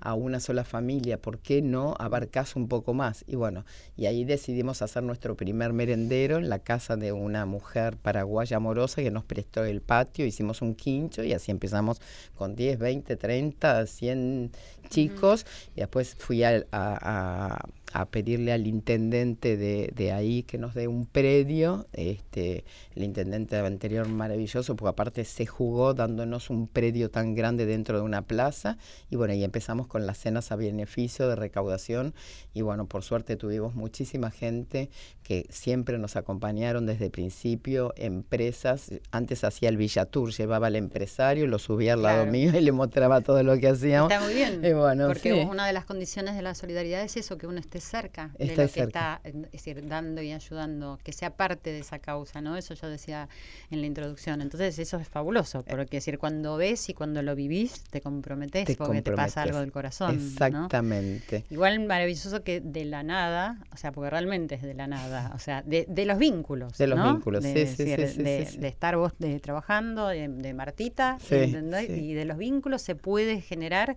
a una sola familia, ¿por qué no abarcas un poco más? Y bueno, y ahí decidimos hacer nuestro primer merendero en la casa de una mujer paraguaya amorosa que nos prestó el patio, hicimos un quincho y así empezamos con 10, 20, 30, 100 chicos y después fui a, a, pedirle al intendente de, de, ahí que nos dé un predio, este, el intendente anterior maravilloso, porque aparte se jugó dándonos un predio tan grande dentro de una plaza y bueno, y empezamos con las cenas a beneficio de recaudación y bueno, por suerte tuvimos muchísima gente que siempre nos acompañaron desde el principio, empresas, antes hacía el Tour llevaba al empresario, lo subía al lado mío y le mostraba todo lo que hacíamos. Está muy bien, porque una de las condiciones de la solidaridad es eso, que uno esté cerca de lo que está es decir, dando y ayudando, que sea parte de esa causa, ¿no? Eso yo decía en la introducción. Entonces eso es fabuloso, eh. porque decir, cuando ves y cuando lo vivís, te comprometes porque te pasa algo del corazón. Exactamente. Igual maravilloso que de la nada, o sea, porque realmente es de la nada, o sea, de, los vínculos. De los vínculos, sí, sí, sí, de, estar vos trabajando, de, Martita, y de los vínculos se puede generar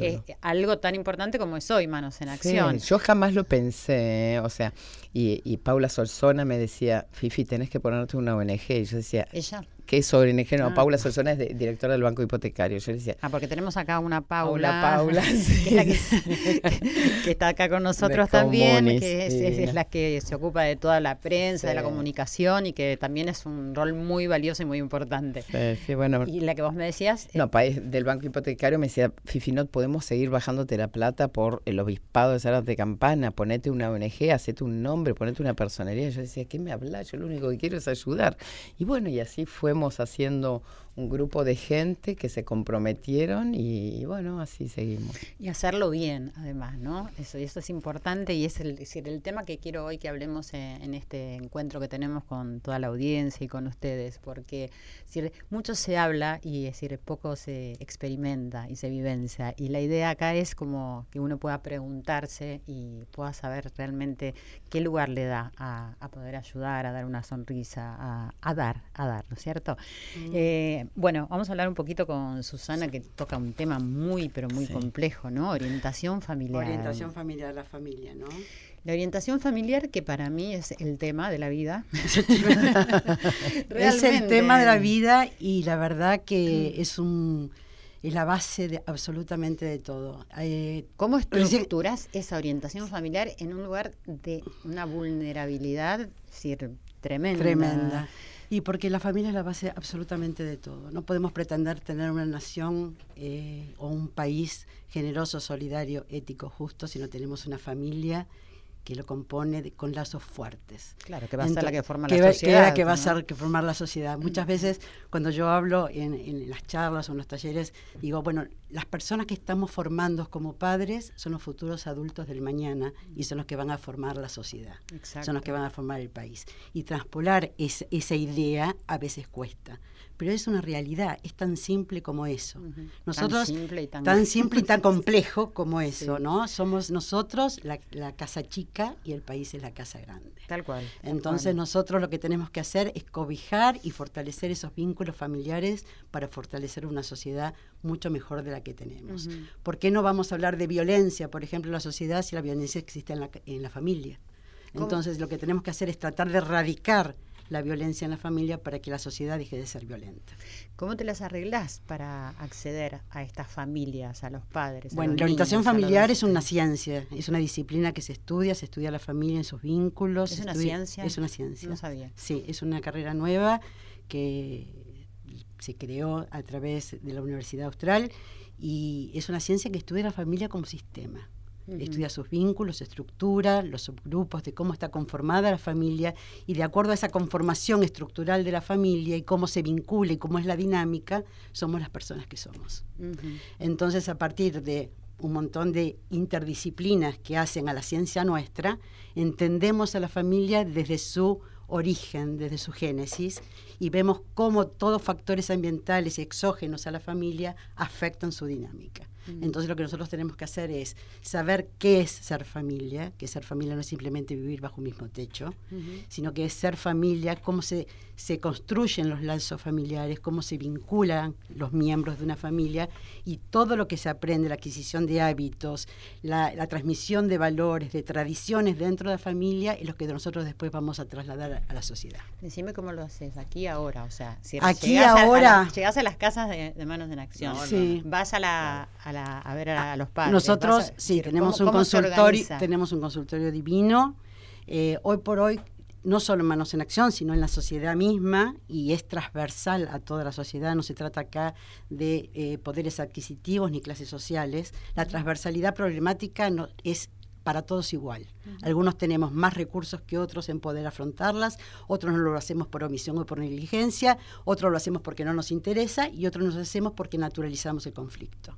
eh, algo. tan importante como es hoy Manos en Acción. yo jamás lo pensé, o sea, y, y Paula Solzona me decía, Fifi, tenés que ponerte una ONG, y yo decía... Ella que es sobre no, ah. Paula Solzona es directora del Banco Hipotecario. Yo decía, ah, porque tenemos acá una Paula. Una Paula, [laughs] que, [laughs] está acá con nosotros también, que es, la que se ocupa de toda la prensa, de la comunicación y que también es un rol muy valioso y muy importante. Sí, bueno. Y la que vos me decías. No, del Banco Hipotecario me decía, Fifi, no podemos seguir bajándote la plata por el obispado de Salas de Campana, ponete una ONG, hacete un nombre, ponete una personería. Yo decía, ¿qué me hablas? Yo lo único que quiero es ayudar. Y bueno, y así fuimos haciendo un grupo de gente que se comprometieron y, bueno, así seguimos. Y hacerlo bien, además, ¿no? Eso, y eso es importante y es el, decir, el tema que quiero hoy que hablemos en, en este encuentro que tenemos con toda la audiencia y con ustedes, porque decir, mucho se habla y es decir, poco se experimenta y se vivencia. Y la idea acá es como que uno pueda preguntarse y pueda saber realmente qué lugar le da a, a poder ayudar, a dar una sonrisa, a, a dar, a dar, ¿no es cierto? Eh, bueno, vamos a hablar un poquito con Susana, que toca un tema muy, pero muy Sí. complejo, ¿no? Orientación familiar. Orientación familiar, la familia, ¿no? La orientación familiar, que para mí es el tema de la vida. [laughs] Es el tema de la vida y la verdad que es un es la base de absolutamente de todo. Eh, ¿Cómo estructuras esa orientación familiar en un lugar de una vulnerabilidad es decir, tremenda? Tremenda. Y porque la familia es la base absolutamente de todo. No podemos pretender tener una nación eh, o un país generoso, solidario, ético, justo si no tenemos una familia que lo compone de- con lazos fuertes. Claro, que va a ser la que forma que la va- que sociedad. era que va a ser que formar la sociedad. Muchas veces cuando yo hablo en, en las charlas o en los talleres, digo, bueno, las personas que estamos formando como padres son los futuros adultos del mañana y son los que van a formar la sociedad. Exacto. Son los que van a formar el país. Y transpolar es- esa idea a veces cuesta. Pero es una realidad, es tan simple como eso. Nosotros, tan simple y tan, tan [laughs] simple y tan complejo como eso, Sí. ¿no? Somos nosotros la, la casa chica y el país es la casa grande. Tal cual. tal Entonces cual. nosotros lo que tenemos que hacer es cobijar y fortalecer esos vínculos familiares para fortalecer una sociedad mucho mejor de la que tenemos. Ujú. ¿Por qué no vamos a hablar de violencia, por ejemplo, en la sociedad si la violencia existe en la, en la familia? ¿Cómo? Entonces lo que tenemos que hacer es tratar de erradicar la violencia en la familia para que la sociedad deje de ser violenta. ¿Cómo te las arreglás para acceder a estas familias, a los padres? Bueno, los la orientación niños, familiar es una ciencia, es una disciplina que se estudia, se estudia la familia en sus vínculos. ¿Es una estudia- ciencia? Es una ciencia. No sabía. Sí, es una carrera nueva que se creó a través de la Universidad Austral y es una ciencia que estudia la familia como sistema. Estudia sus vínculos, su estructura, los subgrupos, de cómo está conformada la familia y de acuerdo a esa conformación estructural de la familia y cómo se vincula y cómo es la dinámica, somos las personas que somos. Entonces, a partir de un montón de interdisciplinas que hacen a la ciencia nuestra, entendemos a la familia desde su origen, desde su génesis, y vemos cómo todos factores ambientales y exógenos a la familia afectan su dinámica. Entonces lo que nosotros tenemos que hacer es saber qué es ser familia, que ser familia no es simplemente vivir bajo un mismo techo, sino que es ser familia, cómo se, se construyen los lazos familiares, cómo se vinculan los miembros de una familia y todo lo que se aprende, la adquisición de hábitos, la, la transmisión de valores, de tradiciones dentro de la familia es lo que nosotros después vamos a trasladar a la sociedad. Decime cómo lo haces, aquí ahora, o sea, si Aquí llegás a- a ahora. la- llegás a las casas de, de Manos en Acción, No, Sí. vas a, la, a, la- a ver a, a los padres. Nosotros a- sí tenemos ¿cómo- un consultorio, tenemos un consultorio divino. Eh, hoy por hoy no solo en Manos en Acción, sino en la sociedad misma y es transversal a toda la sociedad. No se trata acá de eh, poderes adquisitivos ni clases sociales. La transversalidad problemática no, es para todos igual. Algunos tenemos más recursos que otros en poder afrontarlas, otros no lo hacemos por omisión o por negligencia, otros lo hacemos porque no nos interesa y otros nos hacemos porque naturalizamos el conflicto.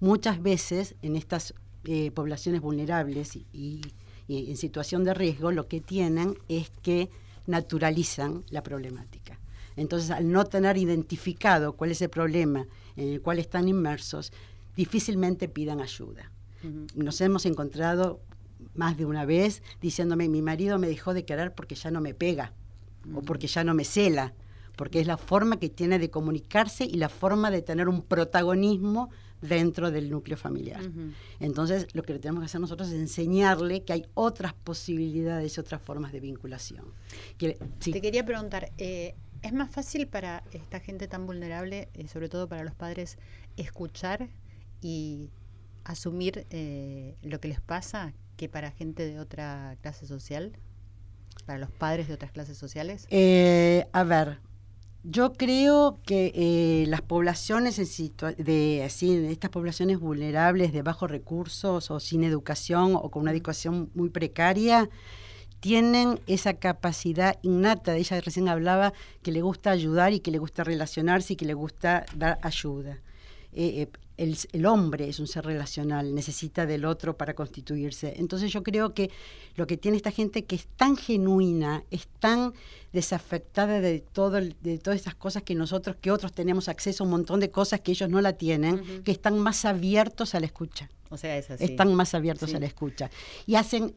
Muchas veces en estas eh, poblaciones vulnerables y, y- y en situación de riesgo lo que tienen es que naturalizan la problemática. Entonces, al no tener identificado cuál es el problema en el cual están inmersos, difícilmente pidan ayuda. Nos hemos encontrado más de una vez diciéndome, mi marido me dejó de querer porque ya no me pega o porque ya no me cela, porque es la forma que tiene de comunicarse y la forma de tener un protagonismo dentro del núcleo familiar. Ujú. Entonces, lo que tenemos que hacer nosotros es enseñarle que hay otras posibilidades y otras formas de vinculación. Que- sí. Te quería preguntar, eh, ¿es más fácil para esta gente tan vulnerable, eh, sobre todo para los padres, escuchar y asumir eh, lo que les pasa que para gente de otra clase social? ¿Para los padres de otras clases sociales? Eh, a ver, yo creo que eh, las poblaciones en situa- de así, de estas poblaciones vulnerables de bajos recursos o sin educación o con una educación muy precaria tienen esa capacidad innata. Ella recién hablaba que le gusta ayudar y que le gusta relacionarse y que le gusta dar ayuda. Eh, eh, el, el, hombre es un ser relacional, necesita del otro para constituirse. Entonces yo creo que lo que tiene esta gente que es tan genuina, es tan desafectada de todo de todas estas cosas que nosotros, que otros tenemos acceso a un montón de cosas que ellos no la tienen, que están más abiertos a la escucha. O sea, es así. Están más abiertos sí. a la escucha. Y hacen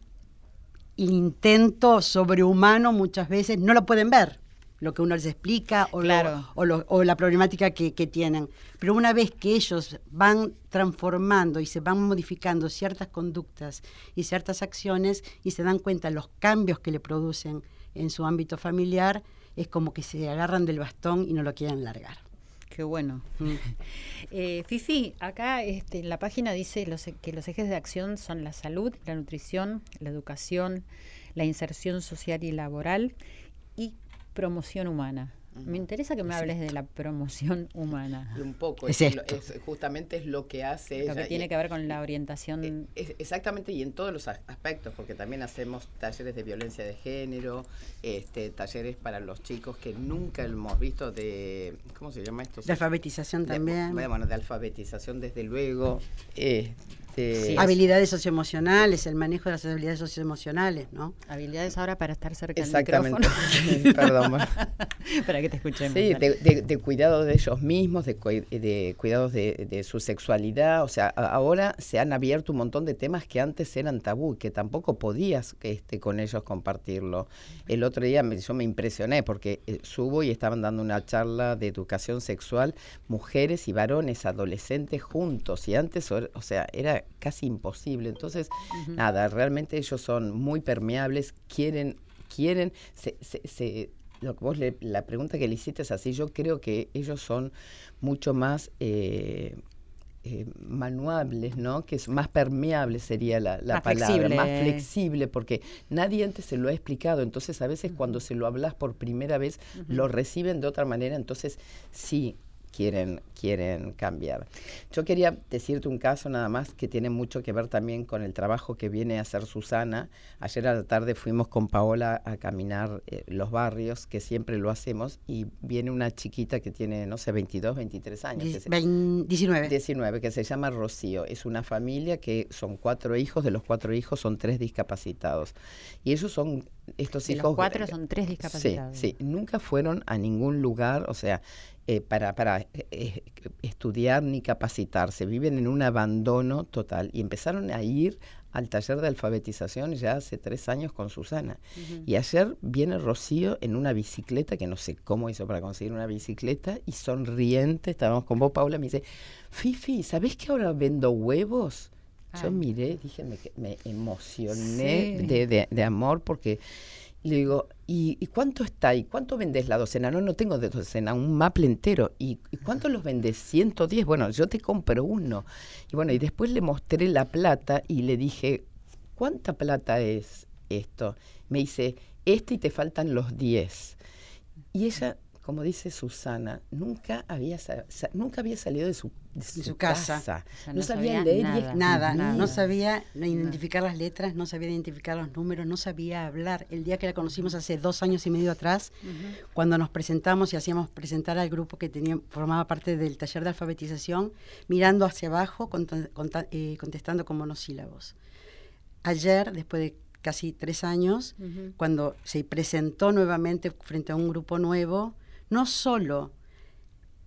intento sobrehumano muchas veces, no lo pueden ver lo que uno les explica o, claro. lo, o, lo, o la problemática que, que, tienen. Pero una vez que ellos van transformando y se van modificando ciertas conductas y ciertas acciones y se dan cuenta de los cambios que le producen en su ámbito familiar, es como que se agarran del bastón y no lo quieren largar. Qué bueno. Mm. [laughs] Eh, Fifi, acá este, en la página dice los, que los ejes de acción son la salud, la nutrición, la educación, la inserción social y laboral y promoción humana. Me interesa que me hables de la promoción [laughs] humana. Y un poco, es, es, esto. es, justamente es lo que hace Lo ella. que tiene y, que ver con la orientación. es, exactamente, y en todos los aspectos, porque también hacemos talleres de violencia de género, este, talleres para los chicos que nunca hemos visto de, ¿cómo se llama esto? De alfabetización de, también. Bueno, de alfabetización desde luego. Eh, Sí, habilidades socioemocionales, el manejo de las habilidades socioemocionales, ¿no? Habilidades ahora para estar cerca Exactamente. del micrófono. [laughs] Perdón. Bueno. [laughs] para que te escuchemos. Sí, de, de, de, cuidado de ellos mismos, de, de cuidados de, de, su sexualidad. O sea, ahora se han abierto un montón de temas que antes eran tabú, que tampoco podías este, con ellos compartirlo. El otro día me, yo me impresioné porque eh, subo y estaban dando una charla de educación sexual, mujeres y varones, adolescentes juntos. Y antes, o sea, era casi imposible. Entonces, uh -huh. nada, realmente ellos son muy permeables, quieren, quieren, se, se, se, lo que vos le, la pregunta que le hiciste es así, yo creo que ellos son mucho más eh, eh, manuables, ¿no? Que es más permeable sería la, la más palabra, flexible. más flexible, porque nadie antes se lo ha explicado, entonces a veces uh -huh. cuando se lo hablas por primera vez, uh -huh. lo reciben de otra manera, entonces sí, quieren, quieren cambiar. Yo quería decirte un caso nada más que tiene mucho que ver también con el trabajo que viene a hacer Susana. Ayer a la tarde fuimos con Paola a caminar eh, los barrios, que siempre lo hacemos, y viene una chiquita que tiene, no sé, 22, 23 años. Que se, 19. 19, que se llama Rocío. Es una familia que son cuatro hijos, de los cuatro hijos son tres discapacitados. Y ellos son estos de hijos... Los cuatro son tres discapacitados. Sí, sí, nunca fueron a ningún lugar, o sea, eh, para, para eh, estudiar ni capacitarse, viven en un abandono total y empezaron a ir al taller de alfabetización ya hace tres años con Susana. Uh -huh. Y ayer viene Rocío en una bicicleta, que no sé cómo hizo para conseguir una bicicleta, y sonriente, estábamos con vos, Paula, me dice, Fifi, ¿sabés que ahora vendo huevos? Ay. Yo miré, dije, me, me emocioné sí. de, de, de amor porque le digo, ¿y, ¿y, cuánto está? ¿Y cuánto vendes la docena? No, no tengo de docena, un maple entero. ¿Y, ¿Y, cuánto los vendes? 110. Bueno, yo te compro uno. Y bueno, y después le mostré la plata y le dije, ¿cuánta plata es esto? Me dice, este y te faltan los 10. Y ella, como dice Susana, nunca había, nunca había salido de su de su, su casa. casa. O sea, no, no sabía, sabía leer nada. y. Nada, nada, no sabía identificar las letras, no sabía identificar los números, no sabía hablar. El día que la conocimos hace dos años y medio atrás, uh -huh. cuando nos presentamos y hacíamos presentar al grupo que tenía, formaba parte del taller de alfabetización, mirando hacia abajo, eh, contestando con monosílabos. Ayer, después de casi tres años, uh -huh. cuando se presentó nuevamente frente a un grupo nuevo, no solo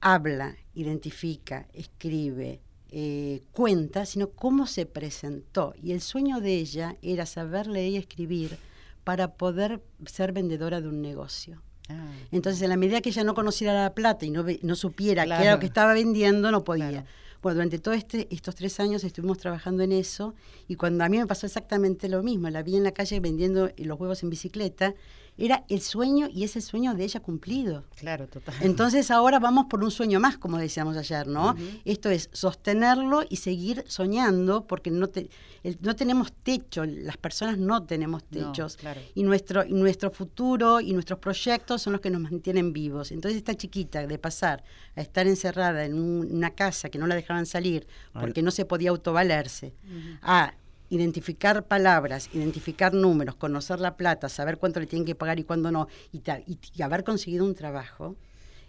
habla, identifica, escribe, eh, cuenta, sino cómo se presentó. Y el sueño de ella era saber leer y escribir para poder ser vendedora de un negocio. Ah. Entonces, en la medida que ella no conociera la plata y no, no supiera claro. qué era lo que estaba vendiendo, no podía. Claro. Bueno, durante todos este, estos tres años estuvimos trabajando en eso y cuando a mí me pasó exactamente lo mismo, la vi en la calle vendiendo los huevos en bicicleta, era el sueño y es el sueño de ella cumplido. Claro, total. Entonces ahora vamos por un sueño más, como decíamos ayer, ¿no? Uh -huh. Esto es sostenerlo y seguir soñando, porque no, te, el, no tenemos techo, las personas no tenemos techos. No, claro. y, nuestro, y nuestro futuro y nuestros proyectos son los que nos mantienen vivos. Entonces esta chiquita de pasar a estar encerrada en un, una casa que no la dejaban salir porque Ay. no se podía autovalerse, uh -huh. a identificar palabras, identificar números, conocer la plata, saber cuánto le tienen que pagar y cuándo no, y, tal, y, y haber conseguido un trabajo,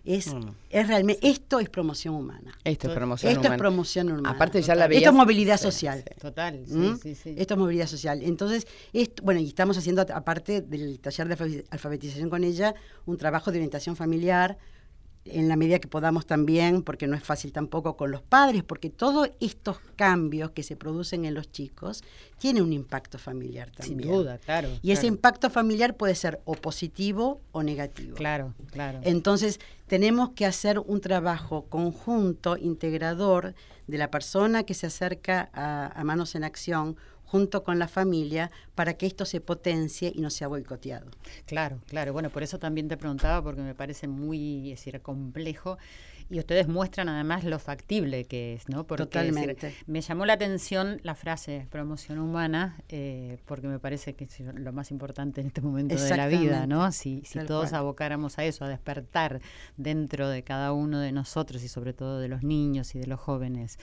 es, Mm. es realmente, esto es promoción humana. Esto es promoción Esto es humana. promoción humana. Aparte ya la Esto veías- es movilidad Sí, social. sí. Total, sí, ¿Mm? sí, sí. Esto es movilidad social. Entonces, esto, bueno, y estamos haciendo, aparte del taller de alfabe- alfabetización con ella, un trabajo de orientación familiar en la medida que podamos también, porque no es fácil tampoco con los padres, porque todos estos cambios que se producen en los chicos tienen un impacto familiar Sin también. duda, claro. Y ese impacto familiar puede ser o positivo o negativo. Claro, claro. Entonces, tenemos que hacer un trabajo conjunto, integrador, de la persona que se acerca a, a Manos en Acción junto con la familia para que esto se potencie y no sea boicoteado. Claro, claro. Bueno, por eso también te preguntaba, porque me parece muy es decir, complejo. Y ustedes muestran además lo factible que es, ¿no? Porque, es decir, Totalmente. me llamó la atención la frase promoción humana, eh, porque me parece que es lo más importante en este momento de la vida, ¿no? Si, si todos cual. abocáramos a eso, a despertar dentro de cada uno de nosotros y sobre todo de los niños y de los jóvenes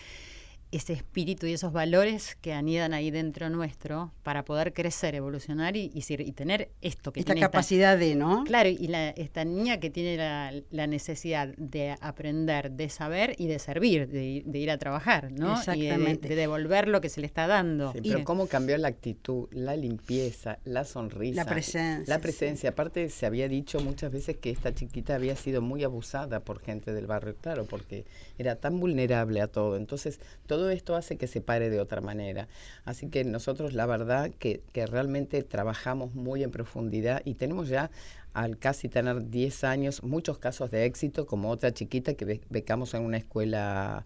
ese espíritu y esos valores que anidan ahí dentro nuestro para poder crecer, evolucionar y, y, ser- y tener esto que Esta tiene capacidad de, ¿no? Claro, y la, esta niña que tiene la, la necesidad de aprender, de saber y de servir, de, ir- de ir a trabajar, ¿no? Y de- Exactamente. de, devolver lo que se le está dando. Sí, Y- pero cómo cambió la actitud, la limpieza, la sonrisa. La presencia, La presencia. Aparte, se había dicho muchas veces que esta chiquita había sido muy abusada por gente del barrio, claro, porque era tan vulnerable a todo. Entonces, todo esto hace que se pare de otra manera. Así que nosotros, la verdad, que, que realmente trabajamos muy en profundidad y tenemos ya al casi tener 10 años, muchos casos de éxito, como otra chiquita que be- becamos en una escuela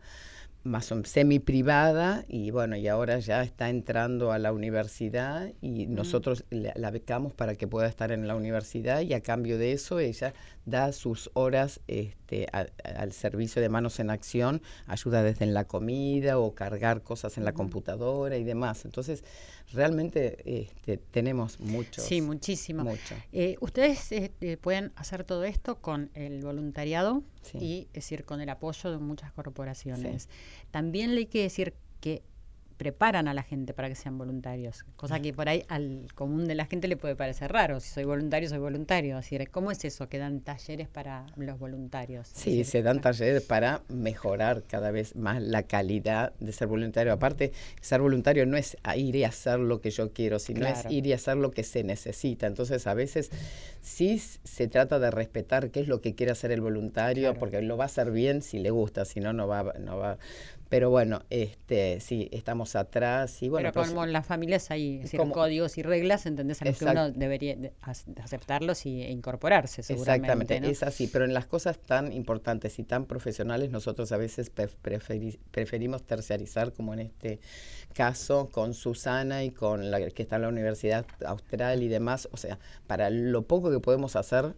más semi privada y bueno, y ahora ya está entrando a la universidad y nosotros la, la becamos para que pueda estar en la universidad y a cambio de eso ella da sus horas este, a- a- al servicio de manos en acción, ayuda desde en la comida o cargar cosas en la computadora y demás. Entonces, realmente este, tenemos muchos. Sí, muchísimo. Mucho. Eh, ustedes eh, eh, pueden hacer todo esto con el voluntariado Sí. y es decir, con el apoyo de muchas corporaciones. También le hay que decir que preparan a la gente para que sean voluntarios, cosa que por ahí al común de la gente le puede parecer raro. Si soy voluntario, soy voluntario. Es decir, ¿cómo es eso que dan talleres para los voluntarios? Sí, decir, se dan talleres para mejorar cada vez más la calidad de ser voluntario. Aparte, ser voluntario no es ir y hacer lo que yo quiero, sino Claro. es ir y hacer lo que se necesita. Entonces, a veces sí se trata de respetar qué es lo que quiere hacer el voluntario, Claro. porque lo va a hacer bien si le gusta, si no, no va, no va. Pero bueno, este, sí, estamos atrás y bueno. Pero como en las familias hay decir, como- códigos y reglas, ¿entendés? A los que uno debería de- ac- aceptarlos y, e incorporarse, seguramente. Exactamente, ¿no? es así, pero en las cosas tan importantes y tan profesionales nosotros a veces pref- preferi- preferimos terciarizar, como en este caso con Susana y con la que está en la Universidad Austral y demás, o sea, para lo poco que podemos hacer,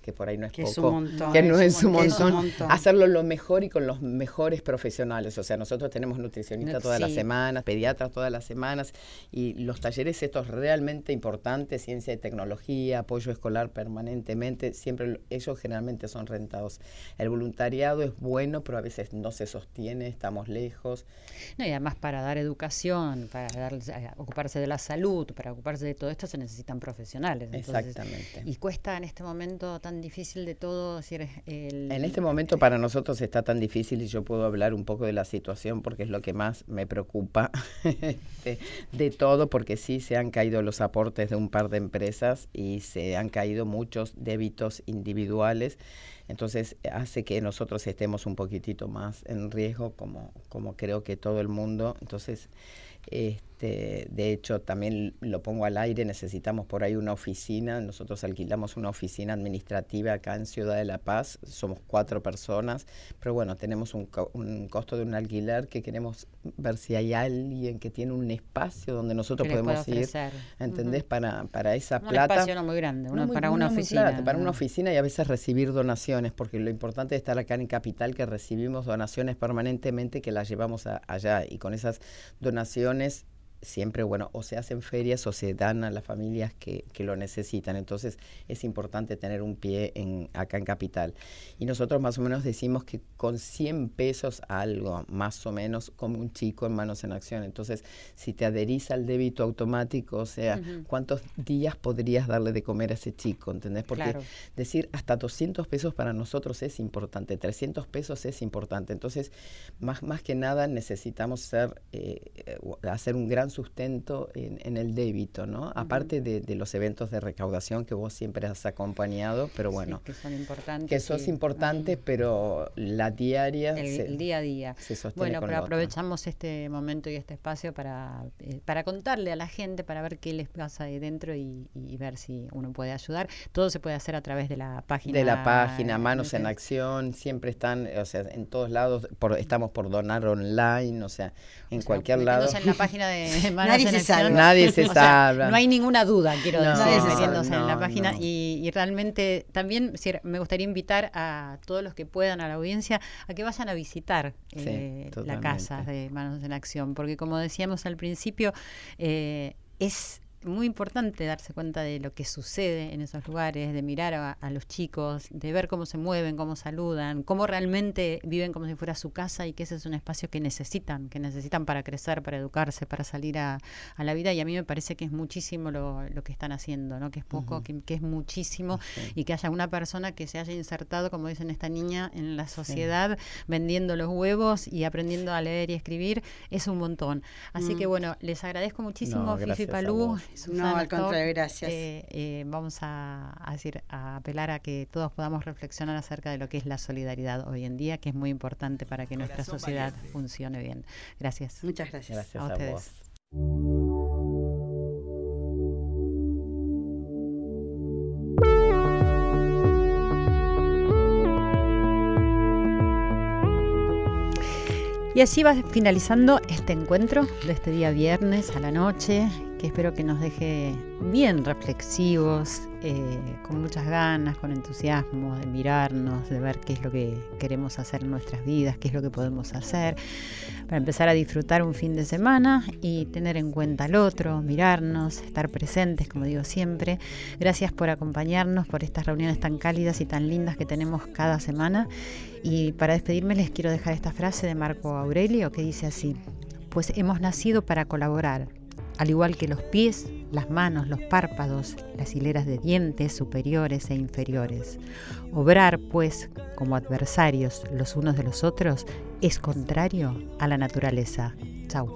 que por ahí no es Que poco, es un montón. que no es un es un montón, montón. hacerlo lo mejor y con los mejores profesionales. O sea, nosotros tenemos nutricionistas No, todas las sí. semanas, pediatras todas las semanas y los talleres estos realmente importantes, ciencia y tecnología, apoyo escolar permanentemente, siempre lo- ellos generalmente son rentados. El voluntariado es bueno, pero a veces no se sostiene, estamos lejos. No, y además para dar educación, para dar- eh, ocuparse de la salud, para ocuparse de todo esto se necesitan profesionales. Entonces, Exactamente. Y cuesta en este momento tan difícil de todo, decir, el, En este momento para nosotros está tan difícil y yo puedo hablar un poco de la situación porque es lo que más me preocupa de, [laughs] de todo, porque sí se han caído los aportes de un par de empresas y se han caído muchos débitos individuales. Entonces hace que nosotros estemos un poquitito más en riesgo, como, como creo que todo el mundo. Entonces, este, de hecho, también lo pongo al aire, necesitamos por ahí una oficina. Nosotros alquilamos una oficina administrativa acá en Ciudad de La Paz. Somos cuatro personas, pero bueno, tenemos un, co- un costo de un alquiler que queremos ver si hay alguien que tiene un espacio donde nosotros que podemos ir. ¿entendés? Para, para esa Un plata. espacio no muy grande, No uno muy- para una no oficina. para una oficina y a veces recibir donaciones, porque lo importante de estar acá en Capital que recibimos donaciones permanentemente que las llevamos a- allá y con esas donaciones siempre, bueno, o se hacen ferias o se dan a las familias que, que lo necesitan. Entonces es importante tener un pie en, acá en Capital. Y nosotros más o menos decimos que con 100 pesos algo, más o menos, como un chico en Manos en Acción. Entonces, si te adherís al débito automático, o sea, ¿cuántos días podrías darle de comer a ese chico? ¿Entendés? Porque decir hasta 200 pesos para nosotros es importante, 300 pesos es importante. Entonces, más, más que nada necesitamos ser, eh, hacer un gran sustento en, el débito, ¿no? Aparte de, los eventos de recaudación que vos siempre has acompañado, pero bueno. que son importantes. Que eso es importante, pero la diaria. El, día a día. bueno, pero aprovechamos este momento y este espacio para, eh, para contarle a la gente, para ver qué les pasa ahí dentro y, ver si uno puede ayudar. Todo se puede hacer a través de la página. De la página, Manos en Acción, siempre están, o sea, en todos lados, por, estamos por donar online, o sea, en cualquier lado. en la página de [laughs] Nadie se salva. Nadie se salva. no hay ninguna duda, quiero decir, metiéndose en la página. Y, realmente también me gustaría invitar a todos los que puedan, a la audiencia, a que vayan a visitar eh, la casa de Manos en Acción, porque como decíamos al principio, eh, es muy importante darse cuenta de lo que sucede en esos lugares, de mirar a, los chicos, de ver cómo se mueven, cómo saludan, cómo realmente viven como si fuera su casa y que ese es un espacio que necesitan, que necesitan para crecer, para educarse, para salir a, la vida. Y a mí me parece que es muchísimo lo, que están haciendo, ¿no? que es poco, que, es muchísimo y que haya una persona que se haya insertado, como dicen esta niña, en la sociedad, vendiendo los huevos y aprendiendo a leer y escribir, es un montón. Así que mm. bueno, les agradezco muchísimo, Fifi Palú no, al contrario, gracias. Eh, eh, vamos a, decir, a apelar a que todos podamos reflexionar acerca de lo que es la solidaridad hoy en día, que es muy importante para que nuestra sociedad funcione bien. Gracias. Muchas gracias. Gracias a, ustedes. Y así va finalizando este encuentro de este día viernes a la noche, que espero que nos deje bien reflexivos, eh, con muchas ganas, con entusiasmo de mirarnos, de ver qué es lo que queremos hacer en nuestras vidas, qué es lo que podemos hacer, para empezar a disfrutar un fin de semana y tener en cuenta al otro, mirarnos, estar presentes, como digo siempre. Gracias por acompañarnos, por estas reuniones tan cálidas y tan lindas que tenemos cada semana. Y para despedirme les quiero dejar esta frase de Marco Aurelio que dice así, pues hemos nacido para colaborar al igual que los pies, las manos, los párpados, las hileras de dientes superiores e inferiores. Obrar, pues, como adversarios los unos de los otros es contrario a la naturaleza. Chau.